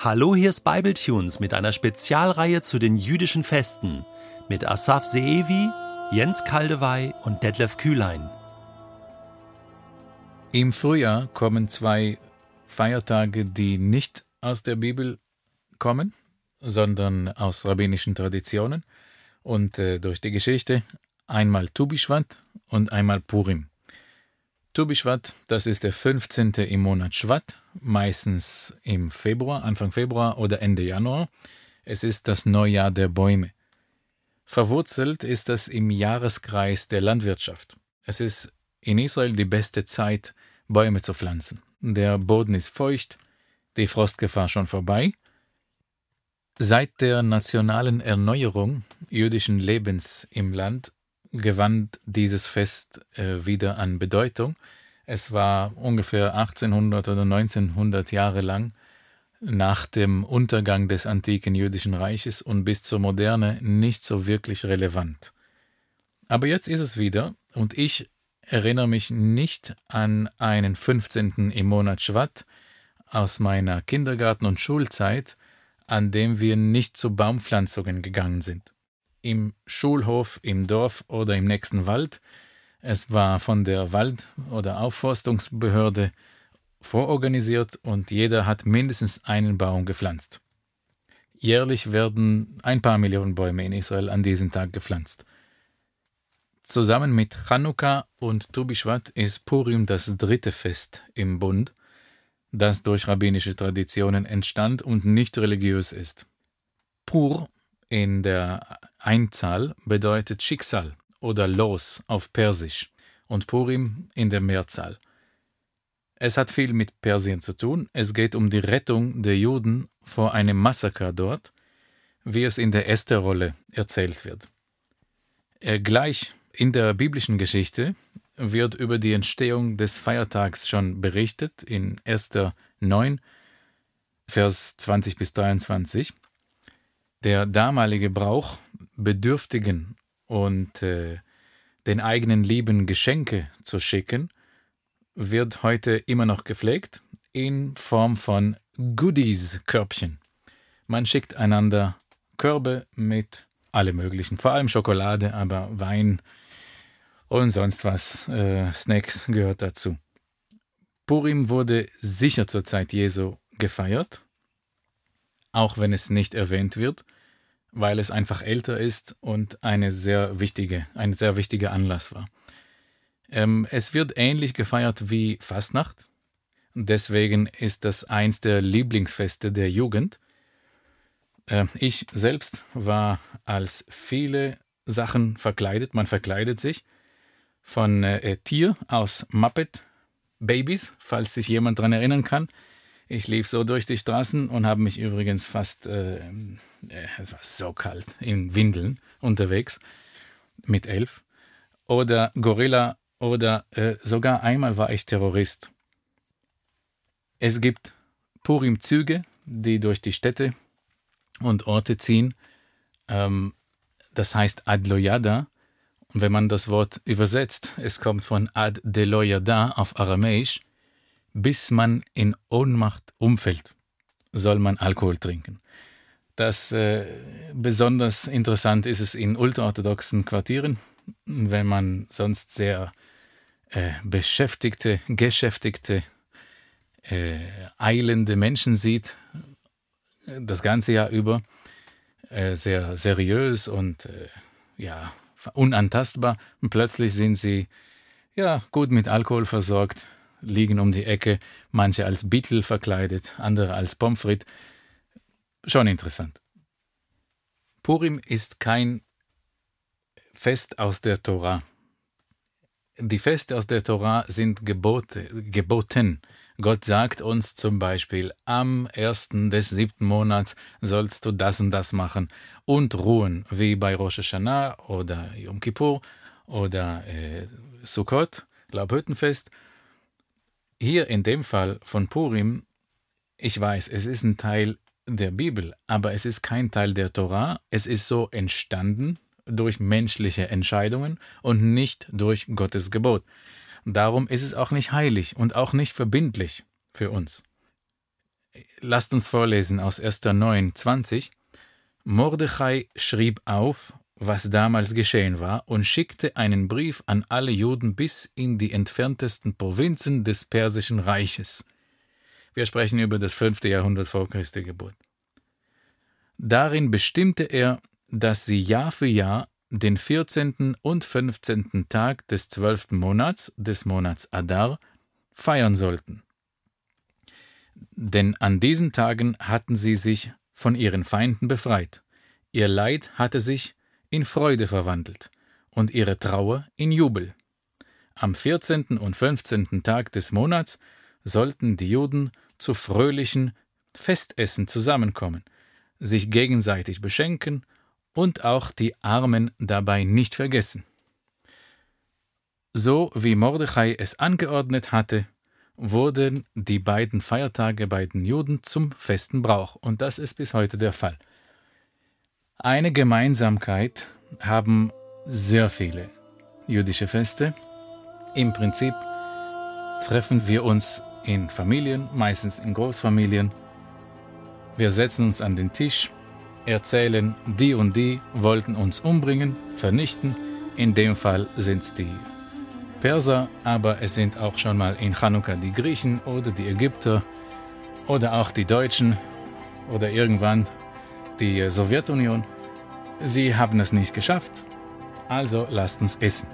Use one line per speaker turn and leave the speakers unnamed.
Hallo, hier ist Bibletunes mit einer Spezialreihe zu den jüdischen Festen mit Asaf Seevi, Jens Kaldewey und Detlef Kühlein.
Im Frühjahr kommen zwei Feiertage, die nicht aus der Bibel kommen, sondern aus rabbinischen Traditionen und äh, durch die Geschichte. Einmal Tubishvat und einmal Purim. Tubishvat, das ist der 15. im Monat Shvat, meistens im Februar, Anfang Februar oder Ende Januar. Es ist das Neujahr der Bäume. Verwurzelt ist das im Jahreskreis der Landwirtschaft. Es ist in Israel die beste Zeit, Bäume zu pflanzen. Der Boden ist feucht, die Frostgefahr schon vorbei. Seit der nationalen Erneuerung jüdischen Lebens im Land gewann dieses Fest äh, wieder an Bedeutung. Es war ungefähr 1800 oder 1900 Jahre lang nach dem Untergang des antiken jüdischen Reiches und bis zur Moderne nicht so wirklich relevant. Aber jetzt ist es wieder und ich erinnere mich nicht an einen 15. im Monat Schwatt aus meiner Kindergarten- und Schulzeit, an dem wir nicht zu Baumpflanzungen gegangen sind im Schulhof, im Dorf oder im nächsten Wald. Es war von der Wald- oder Aufforstungsbehörde vororganisiert und jeder hat mindestens einen Baum gepflanzt. Jährlich werden ein paar Millionen Bäume in Israel an diesem Tag gepflanzt. Zusammen mit Chanukka und Tu B'Shvat ist Purim das dritte Fest im Bund, das durch rabbinische Traditionen entstand und nicht religiös ist. Pur in der Einzahl bedeutet Schicksal oder Los auf Persisch und Purim in der Mehrzahl. Es hat viel mit Persien zu tun. Es geht um die Rettung der Juden vor einem Massaker dort, wie es in der Esther-Rolle erzählt wird. Äh, gleich in der biblischen Geschichte wird über die Entstehung des Feiertags schon berichtet in Esther 9, Vers 20 bis 23. Der damalige Brauch, Bedürftigen und äh, den eigenen Lieben Geschenke zu schicken, wird heute immer noch gepflegt in Form von Goodies-Körbchen. Man schickt einander Körbe mit alle möglichen, vor allem Schokolade, aber Wein und sonst was, äh, Snacks gehört dazu. Purim wurde sicher zur Zeit Jesu gefeiert auch wenn es nicht erwähnt wird, weil es einfach älter ist und eine sehr wichtige, ein sehr wichtiger Anlass war. Ähm, es wird ähnlich gefeiert wie Fastnacht. Deswegen ist das eins der Lieblingsfeste der Jugend. Äh, ich selbst war als viele Sachen verkleidet. Man verkleidet sich von äh, Tier aus Muppet Babies, falls sich jemand daran erinnern kann. Ich lief so durch die Straßen und habe mich übrigens fast, äh, äh, es war so kalt, in Windeln unterwegs mit elf. Oder Gorilla oder äh, sogar einmal war ich Terrorist. Es gibt Purim-Züge, die durch die Städte und Orte ziehen. Ähm, das heißt Adloyada. Und wenn man das Wort übersetzt, es kommt von Ad Deloyada auf Aramäisch bis man in Ohnmacht umfällt, soll man Alkohol trinken. Das äh, besonders interessant ist es in ultraorthodoxen Quartieren, wenn man sonst sehr äh, beschäftigte, geschäftigte, äh, eilende Menschen sieht, das ganze Jahr über, äh, sehr seriös und äh, ja, unantastbar. Und plötzlich sind sie ja gut mit Alkohol versorgt, liegen um die Ecke, manche als Beetle verkleidet, andere als Pommes frites. Schon interessant. Purim ist kein Fest aus der Tora. Die Feste aus der Tora sind Gebote, geboten. Gott sagt uns zum Beispiel, am ersten des siebten Monats sollst du das und das machen und ruhen, wie bei Rosh Hashanah oder Yom Kippur oder äh, Sukkot, Laubhüttenfest hier in dem Fall von Purim, ich weiß, es ist ein Teil der Bibel, aber es ist kein Teil der Torah. Es ist so entstanden durch menschliche Entscheidungen und nicht durch Gottes Gebot. Darum ist es auch nicht heilig und auch nicht verbindlich für uns. Lasst uns vorlesen aus 1. 9, 20. Mordechai schrieb auf, was damals geschehen war, und schickte einen Brief an alle Juden bis in die entferntesten Provinzen des Persischen Reiches. Wir sprechen über das fünfte Jahrhundert vor Christi Geburt. Darin bestimmte er, dass sie Jahr für Jahr den 14. und 15. Tag des 12. Monats, des Monats Adar, feiern sollten. Denn an diesen Tagen hatten sie sich von ihren Feinden befreit. Ihr Leid hatte sich in Freude verwandelt und ihre Trauer in Jubel. Am 14. und 15. Tag des Monats sollten die Juden zu fröhlichen Festessen zusammenkommen, sich gegenseitig beschenken und auch die Armen dabei nicht vergessen. So wie Mordechai es angeordnet hatte, wurden die beiden Feiertage bei den Juden zum festen Brauch, und das ist bis heute der Fall. Eine Gemeinsamkeit haben sehr viele jüdische Feste. Im Prinzip treffen wir uns in Familien, meistens in Großfamilien. Wir setzen uns an den Tisch, erzählen, die und die wollten uns umbringen, vernichten. In dem Fall sind es die Perser, aber es sind auch schon mal in Chanukka die Griechen oder die Ägypter oder auch die Deutschen oder irgendwann die Sowjetunion. Sie haben es nicht geschafft, also lasst uns essen.